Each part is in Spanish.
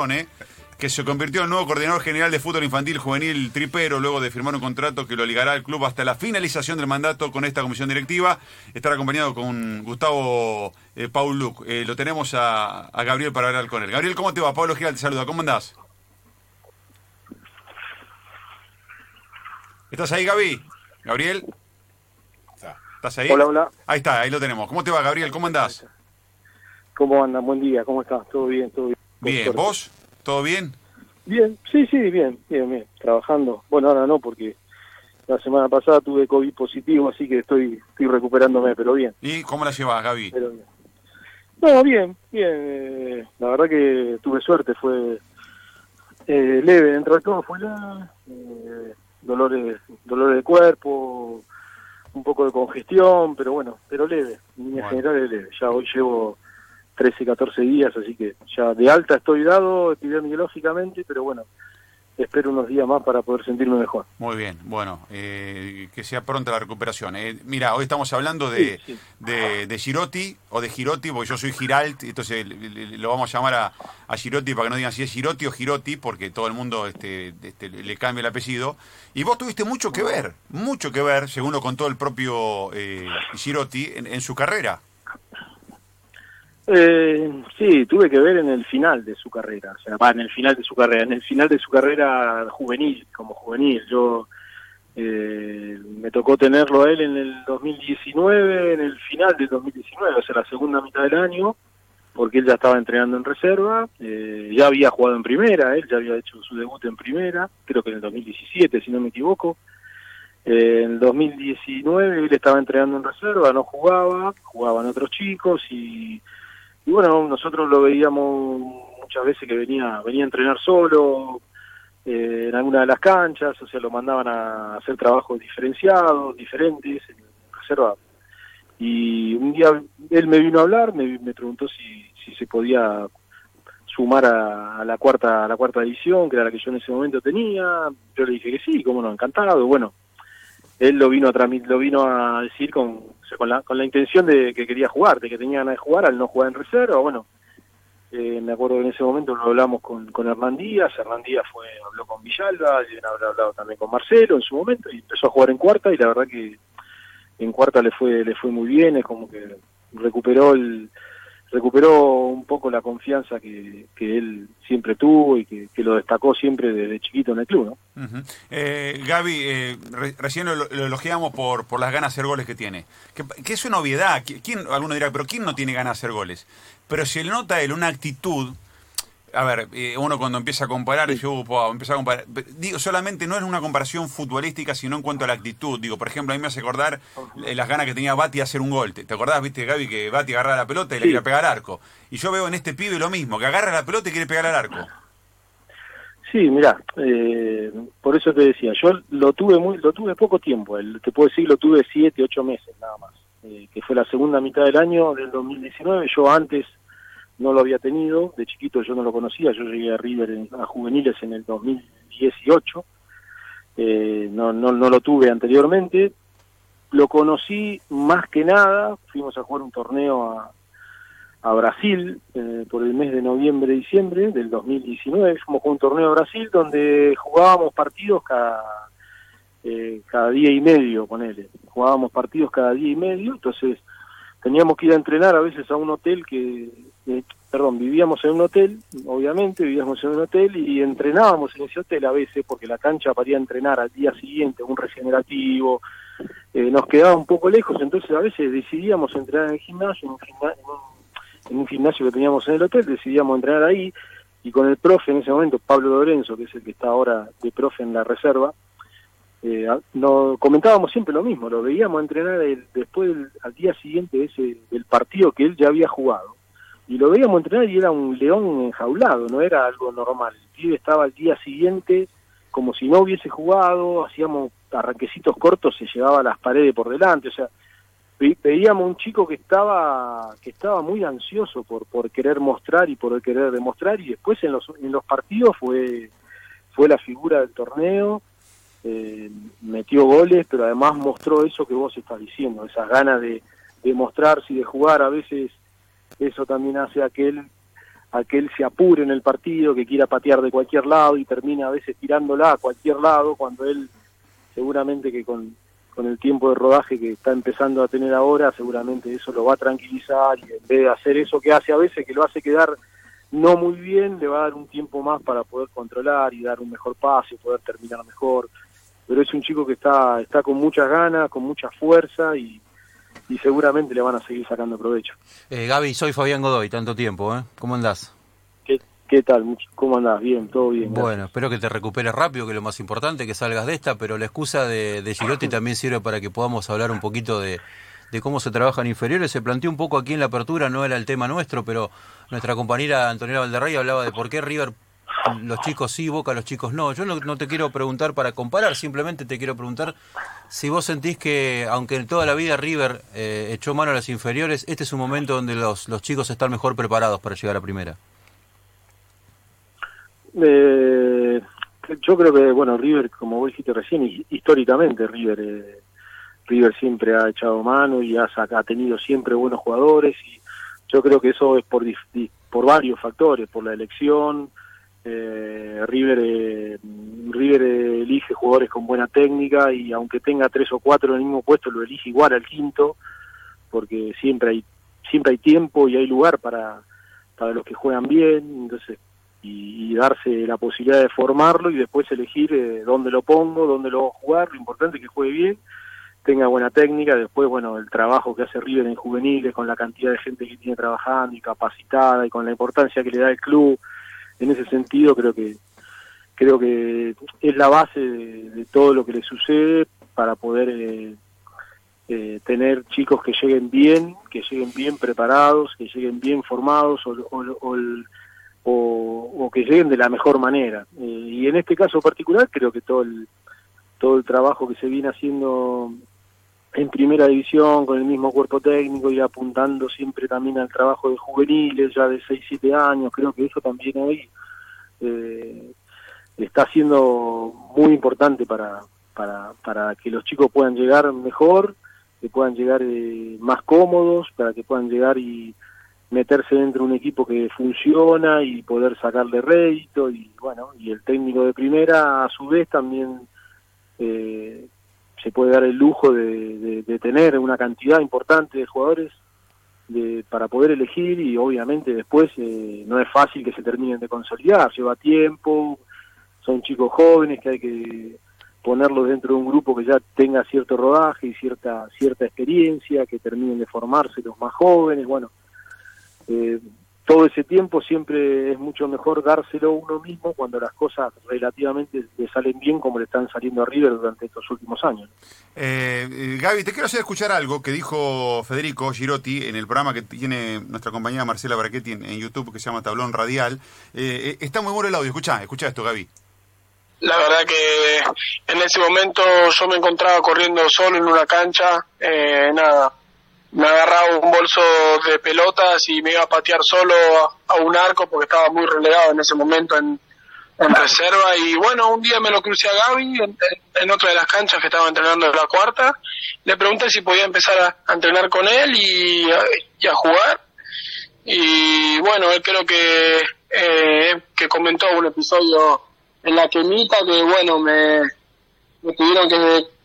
Marrone, que se convirtió en nuevo coordinador general de fútbol infantil juvenil tripero, luego de firmar un contrato que lo ligará al club hasta la finalización del mandato con esta comisión directiva. Estará acompañado con Gustavo eh, Paul Luc. Eh, lo tenemos a, a, Gabriel para hablar con él. Gabriel, ¿cómo te va? Pablo Giral te saluda. ¿Cómo andás? ¿Estás ahí, Gaby? ¿Gabriel? ¿Estás ahí? Hola, hola. Ahí está, ahí lo tenemos. ¿Cómo te va, Gabriel? ¿Cómo andás? ¿Cómo andan? Buen día, ¿cómo estás? ¿Todo bien? ¿Todo bien? Bien, ¿vos? ¿Todo bien? Bien, sí, sí, bien, bien, bien, trabajando. Bueno, ahora no, porque la semana pasada tuve COVID positivo, así que estoy estoy recuperándome, pero bien. ¿Y cómo la llevas, Gaby? Pero bien. No, bien, bien. Eh, la verdad que tuve suerte, fue eh, leve dentro de todo, fue la, eh, dolores, dolores de cuerpo, un poco de congestión, pero bueno, pero leve, en línea Bueno. general es leve. Ya hoy llevo 13, 14 días, así que ya de alta estoy dado epidemiológicamente, pero bueno, espero unos días más para poder sentirme mejor. Muy bien, bueno, eh, que sea pronta la recuperación. Eh, mira, hoy estamos hablando de, Sí, sí. de, de Girotti o de Girotti, porque yo soy Giralt, entonces lo vamos a llamar a, a Girotti para que no digan si es Girotti o Girotti, porque todo el mundo este, este, le cambia el apellido. Y vos tuviste mucho que ver, mucho que ver, según lo contó el propio eh, Girotti, en, en su carrera. Eh, sí, tuve que ver en el final de su carrera, o sea, en el final de su carrera, en el final de su carrera juvenil, como juvenil. Yo eh, me tocó tenerlo a él en el 2019, en el final del 2019, o sea, la segunda mitad del año, porque él ya estaba entrenando en reserva, eh, ya había jugado en primera, él ya había hecho su debut en primera, creo que en el 2017, si no me equivoco. Eh, en el 2019 él estaba entrenando en reserva, no jugaba, jugaban otros chicos y y bueno, nosotros lo veíamos muchas veces que venía venía a entrenar solo eh, en alguna de las canchas, o sea, lo mandaban a hacer trabajos diferenciados, diferentes, en reserva. Y un día él me vino a hablar, me, me preguntó si, si se podía sumar a, a la cuarta a la cuarta edición, que era la que yo en ese momento tenía. Yo le dije que sí, cómo no, encantado. Bueno, él lo vino a lo vino a decir con, con la con la intención de que quería jugar, de que tenía ganas de jugar al no jugar en reserva, bueno, eh, me acuerdo que en ese momento lo hablamos con, con Hernán Díaz, Hernán Díaz fue, habló con Villalba, deben haber hablado también con Marcelo en su momento, y empezó a jugar en cuarta, y la verdad que en cuarta le fue, le fue muy bien, es como que recuperó el, recuperó un poco la confianza que, que él siempre tuvo y que, que lo destacó siempre desde chiquito en el club, ¿no? Eh, Gaby, eh, re- recién lo, lo elogiamos por, por las ganas de hacer goles que tiene. Que, que es una obviedad. ¿Qui- ¿Quién, alguno dirá, pero ¿quién no tiene ganas de hacer goles? Pero se le nota él una actitud. A ver, eh, uno cuando empieza a comparar, dice, "Uh, po, empieza a comparar. Digo, solamente no es una comparación futbolística, sino en cuanto a la actitud. Digo, por ejemplo, a mí me hace acordar eh, las ganas que tenía Bati de hacer un gol. ¿Te, te acordás, viste, Gaby, que Bati agarra la pelota y le Sí. quiere pegar al arco? Y yo veo en este pibe lo mismo, que agarra la pelota y quiere pegar al arco. Sí, mira, eh, por eso te decía, yo lo tuve muy, lo tuve poco tiempo, el, te puedo decir lo tuve siete, ocho meses nada más, eh, que fue la segunda mitad del año del 2019, yo antes no lo había tenido, de chiquito yo no lo conocía, yo llegué a River en- a juveniles en el 2018, eh, no, no, no lo tuve anteriormente, lo conocí más que nada, fuimos a jugar un torneo a, a Brasil eh, por el mes de noviembre diciembre del 2019 fuimos con un torneo a Brasil donde jugábamos partidos cada eh, cada día y medio con él jugábamos partidos cada día y medio entonces teníamos que ir a entrenar a veces a un hotel que eh, perdón vivíamos en un hotel obviamente vivíamos en un hotel y entrenábamos en ese hotel a veces porque la cancha para ir a entrenar al día siguiente un regenerativo eh, nos quedaba un poco lejos entonces a veces decidíamos entrenar en el gimnasio en un gimna- en un gimnasio que teníamos en el hotel, decidíamos entrenar ahí y con el profe en ese momento, Pablo Lorenzo, que es el que está ahora de profe en la reserva, eh, nos comentábamos siempre lo mismo, lo veíamos entrenar el- después del, al día siguiente ese, del partido que él ya había jugado. Y lo veíamos entrenar y era un león enjaulado, no era algo normal. El pibe estaba al día siguiente como si no hubiese jugado, hacíamos arranquecitos cortos, se llevaba las paredes por delante, o sea, ve- veíamos un chico que estaba que estaba muy ansioso por por querer mostrar y por querer demostrar y después en los en los partidos fue fue la figura del torneo eh, metió goles pero además mostró eso que vos estás diciendo esas ganas de, de mostrarse y de jugar a veces eso también hace a que él a que él se apure en el partido, que quiera patear de cualquier lado y termina a veces tirándola a cualquier lado, cuando él seguramente que con, con el tiempo de rodaje que está empezando a tener ahora, seguramente eso lo va a tranquilizar y en vez de hacer eso que hace a veces, que lo hace quedar no muy bien, le va a dar un tiempo más para poder controlar y dar un mejor pase, poder terminar mejor. Pero es un chico que está, está con muchas ganas, con mucha fuerza y, y seguramente le van a seguir sacando provecho. Eh, Gaby, soy Fabián Godoy, tanto tiempo, ¿eh? ¿Cómo andás? ¿Qué, qué tal? ¿Cómo andás? Bien, todo bien. Bueno, gracias. espero que te recuperes rápido, que es lo más importante, que salgas de esta, pero la excusa de, de Girotti también sirve para que podamos hablar un poquito de, de cómo se trabajan inferiores. Se planteó un poco aquí en la apertura, no era el tema nuestro, pero nuestra compañera Antonella Valderrey hablaba de por qué River los chicos sí, Boca los chicos no. Yo no, te quiero preguntar para comparar, simplemente te quiero preguntar si vos sentís que, aunque en toda la vida River eh, echó mano a las inferiores, este es un momento donde los, los chicos están mejor preparados para llegar a primera. Eh, yo creo que, bueno, River, como vos dijiste recién, históricamente River... Eh, River siempre ha echado mano y ha, ha, tenido siempre buenos jugadores y yo creo que eso es por, por varios factores, por la elección, eh, River eh, River elige jugadores con buena técnica y aunque tenga tres o cuatro en el mismo puesto lo elige igual al quinto porque siempre hay siempre hay tiempo y hay lugar para para los que juegan bien entonces y, darse la posibilidad de formarlo y después elegir eh, dónde lo pongo dónde lo voy a jugar lo importante es que juegue bien tenga buena técnica, después, bueno, el trabajo que hace River en juveniles, con la cantidad de gente que tiene trabajando y capacitada y con la importancia que le da el club, en ese sentido creo que creo que es la base de, todo lo que le sucede para poder eh, eh, tener chicos que lleguen bien, que lleguen bien preparados, que lleguen bien formados o, o, o, o que lleguen de la mejor manera. Eh, y en este caso particular creo que todo el todo el trabajo que se viene haciendo en primera división con el mismo cuerpo técnico y apuntando siempre también al trabajo de juveniles ya de 6, 7 años, creo que eso también hoy eh, está siendo muy importante para, para, para que los chicos puedan llegar mejor, que puedan llegar eh, más cómodos, para que puedan llegar y meterse dentro de un equipo que funciona y poder sacarle rédito y bueno, y el técnico de primera a su vez también eh, se puede dar el lujo de, tener una cantidad importante de jugadores de, para poder elegir y obviamente después eh, no es fácil que se terminen de consolidar, lleva tiempo, son chicos jóvenes que hay que ponerlos dentro de un grupo que ya tenga cierto rodaje y cierta cierta experiencia, que terminen de formarse los más jóvenes, bueno, eh, todo ese tiempo siempre es mucho mejor dárselo uno mismo cuando las cosas relativamente le salen bien como le están saliendo a River durante estos últimos años. Eh, Gaby, te quiero hacer escuchar algo que dijo Federico Girotti en el programa que tiene nuestra compañera Marcela Brachetti en, en YouTube que se llama Tablón Radial. Eh, está muy bueno el audio, escucha, escucha esto, Gaby. La verdad que en ese momento yo me encontraba corriendo solo en una cancha, eh, nada, un bolso de pelotas y me iba a patear solo a, un arco porque estaba muy relegado en ese momento en, reserva. Y bueno, un día me lo crucé a Gaby en, otra de las canchas que estaba entrenando en la cuarta, le pregunté si podía empezar a, entrenar con él y a, y a, jugar. Y bueno, él creo que, eh, que comentó un episodio en la quemita que bueno, me, me tuvieron que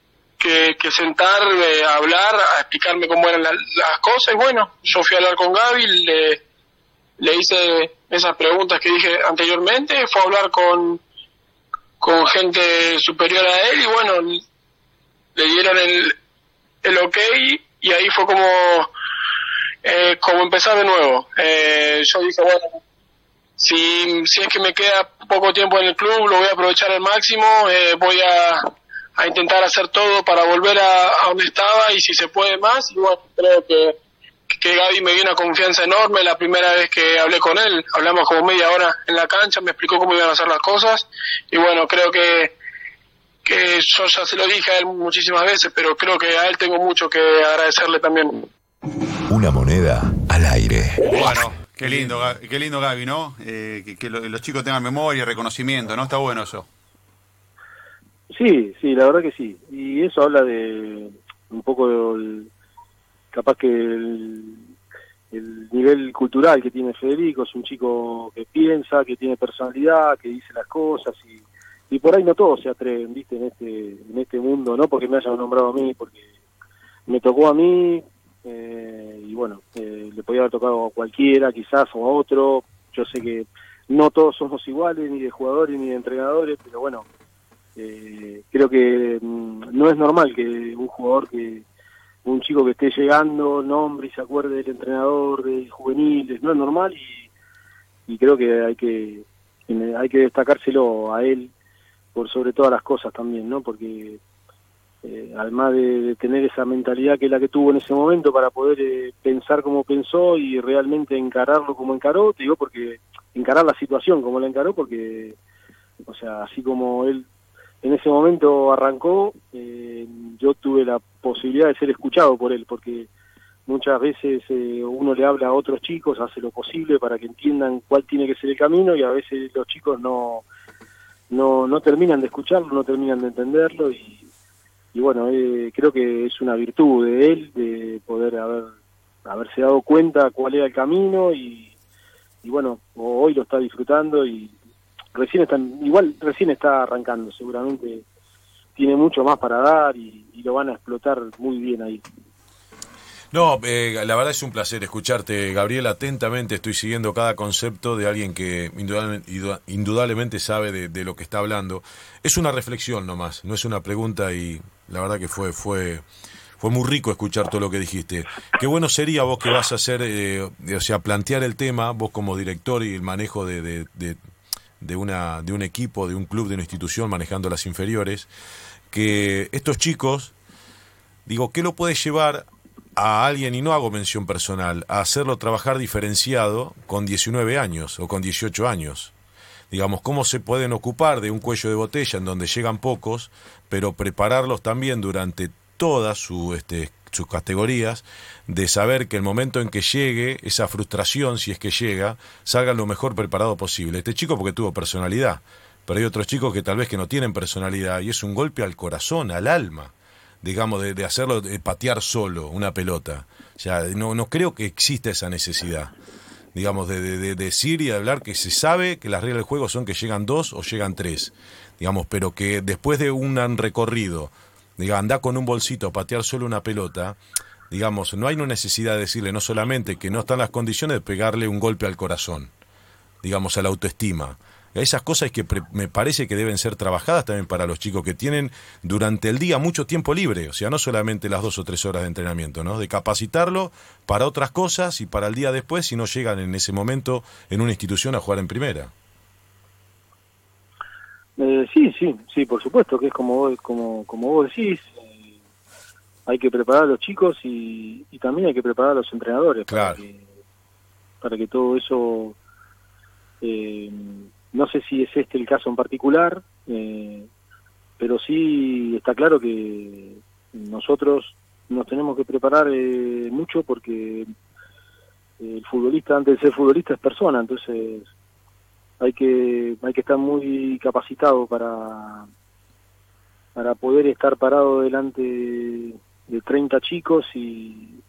que, que sentar, a hablar, a explicarme cómo eran la, las cosas. Y bueno, yo fui a hablar con Gaby, le, le hice esas preguntas que dije anteriormente, fue a hablar con, con gente superior a él y bueno, le dieron el, el ok y ahí fue como, eh, como empezar de nuevo. Eh, yo dije, bueno, si, si es que me queda poco tiempo en el club, lo voy a aprovechar al máximo, eh, voy a a intentar hacer todo para volver a, a, donde estaba y si se puede más. Y bueno, creo que, que Gaby me dio una confianza enorme la primera vez que hablé con él. Hablamos como media hora en la cancha, me explicó cómo iban a hacer las cosas. Y bueno, creo que, que yo ya se lo dije a él muchísimas veces, pero creo que a él tengo mucho que agradecerle también. Una moneda al aire. Bueno. Qué lindo, qué lindo Gaby, ¿no? Eh, que, que, los chicos tengan memoria y reconocimiento, ¿no? Está bueno eso. Sí, sí, la verdad que sí. Y eso habla de un poco, el, capaz que el, el nivel cultural que tiene Federico, es un chico que piensa, que tiene personalidad, que dice las cosas y, y por ahí no todos se atreven, viste, en este, en este mundo, no porque me hayan nombrado a mí, porque me tocó a mí eh, y bueno, eh, le podía haber tocado a cualquiera quizás o a otro, yo sé que no todos somos iguales, ni de jugadores ni de entrenadores, pero bueno, eh, creo que mm, no es normal que un jugador que un chico que esté llegando, nombre y se acuerde del entrenador de juveniles, no es normal y, y creo que hay que hay que destacárselo a él por sobre todas las cosas también, ¿no? Porque eh, además de, tener esa mentalidad que es la que tuvo en ese momento para poder eh, pensar como pensó y realmente encararlo como encaró, te digo porque encarar la situación como la encaró, porque, o sea, así como él en ese momento arrancó, eh, yo tuve la posibilidad de ser escuchado por él, porque muchas veces eh, uno le habla a otros chicos, hace lo posible para que entiendan cuál tiene que ser el camino y a veces los chicos no, no, no terminan de escucharlo, no terminan de entenderlo y, y bueno, eh, creo que es una virtud de él de poder haber haberse dado cuenta cuál era el camino y, y bueno, hoy lo está disfrutando y, recién están, igual recién está arrancando, seguramente tiene mucho más para dar y, lo van a explotar muy bien ahí. No, eh, la verdad es un placer escucharte, Gabriel. Atentamente estoy siguiendo cada concepto de alguien que indudablemente, sabe de, lo que está hablando. Es una reflexión nomás, no es una pregunta y la verdad que fue, fue, fue muy rico escuchar todo lo que dijiste. Qué bueno sería vos que vas a hacer, eh, o sea, plantear el tema, vos como director y el manejo de, de, una, de un equipo, de un club, de una institución manejando las inferiores, que estos chicos, digo, ¿qué lo puede llevar a alguien, y no hago mención personal, a hacerlo trabajar diferenciado con 19 años o con 18 años? Digamos, ¿cómo se pueden ocupar de un cuello de botella en donde llegan pocos, pero prepararlos también durante todas su, este, sus categorías, de saber que el momento en que llegue, esa frustración, si es que llega, salga lo mejor preparado posible. Este chico porque tuvo personalidad, pero hay otros chicos que tal vez que no tienen personalidad y es un golpe al corazón, al alma, digamos, de, hacerlo, de patear solo una pelota. O sea, no, no creo que exista esa necesidad digamos, de, de, decir y de hablar que se sabe que las reglas del juego son que llegan dos o llegan tres, digamos, pero que después de un recorrido diga, anda con un bolsito a patear solo una pelota, digamos, no hay una necesidad de decirle no solamente que no están las condiciones de pegarle un golpe al corazón, digamos, a la autoestima. Esas cosas que me parece que deben ser trabajadas también para los chicos que tienen durante el día mucho tiempo libre, o sea, no solamente las dos o tres horas de entrenamiento, ¿no? De capacitarlo para otras cosas y para el día después si no llegan en ese momento en una institución a jugar en primera. Eh, sí, sí, sí, por supuesto, que es como vos, como, como vos decís, eh, hay que preparar a los chicos y, también hay que preparar a los entrenadores para, que, para que todo eso, eh, no sé si es este el caso en particular, pero sí está claro que nosotros nos tenemos que preparar mucho porque el futbolista antes de ser futbolista es persona, entonces hay que hay que estar muy capacitado para para poder estar parado delante de 30 chicos y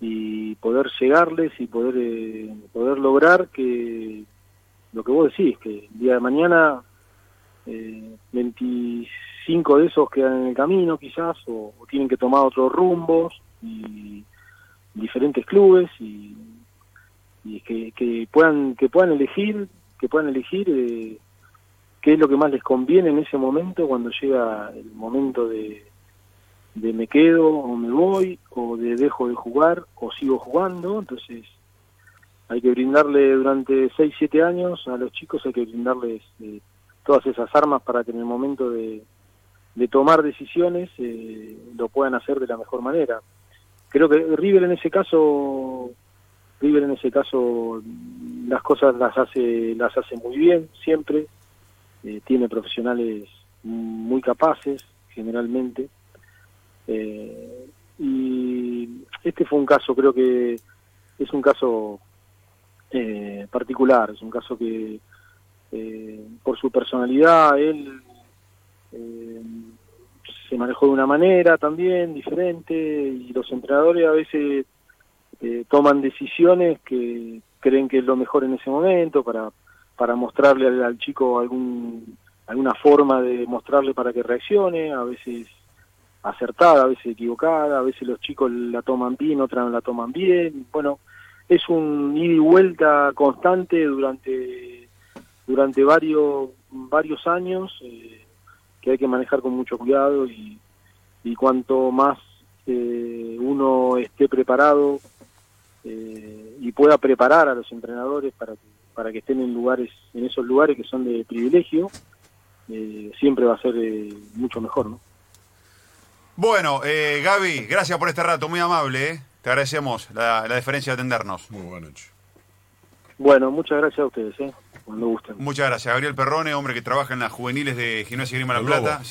y poder llegarles y poder eh, poder lograr que lo que vos decís que el día de mañana eh, 25 de esos quedan en el camino quizás o, tienen que tomar otros rumbos y diferentes clubes y, y que, que puedan que puedan elegir que puedan elegir eh, qué es lo que más les conviene en ese momento cuando llega el momento de, de me quedo o me voy o de dejo de jugar o sigo jugando. Entonces hay que brindarle durante 6, 7 años a los chicos hay que brindarles eh, todas esas armas para que en el momento de, de tomar decisiones eh, lo puedan hacer de la mejor manera. Creo que River en ese caso River en ese caso las cosas las hace las hace muy bien siempre. Eh, tiene profesionales muy capaces generalmente. Eh, y este fue un caso creo que es un caso eh, particular es un caso que por su personalidad él se manejó de una manera también diferente y los entrenadores a veces eh, toman decisiones que creen que es lo mejor en ese momento para, para mostrarle al, al chico algún, alguna forma de mostrarle para que reaccione, a veces acertada, a veces equivocada, a veces los chicos la toman bien, otras no la toman bien. Bueno, es un ida y vuelta constante durante durante varios varios años eh, que hay que manejar con mucho cuidado y, y cuanto más eh, uno esté preparado eh, y pueda preparar a los entrenadores para que, para que estén en lugares en esos lugares que son de privilegio eh, siempre va a ser eh, mucho mejor ¿no? Bueno, eh, Gaby, gracias por este rato, muy amable. ¿eh? Te agradecemos la, la deferencia de atendernos. Muy buena noche. bueno muchas gracias a ustedes ¿eh? cuando gusten Muchas gracias. Gabriel Perrone, hombre que trabaja en las juveniles de Gimnasia y Grima La. Plata.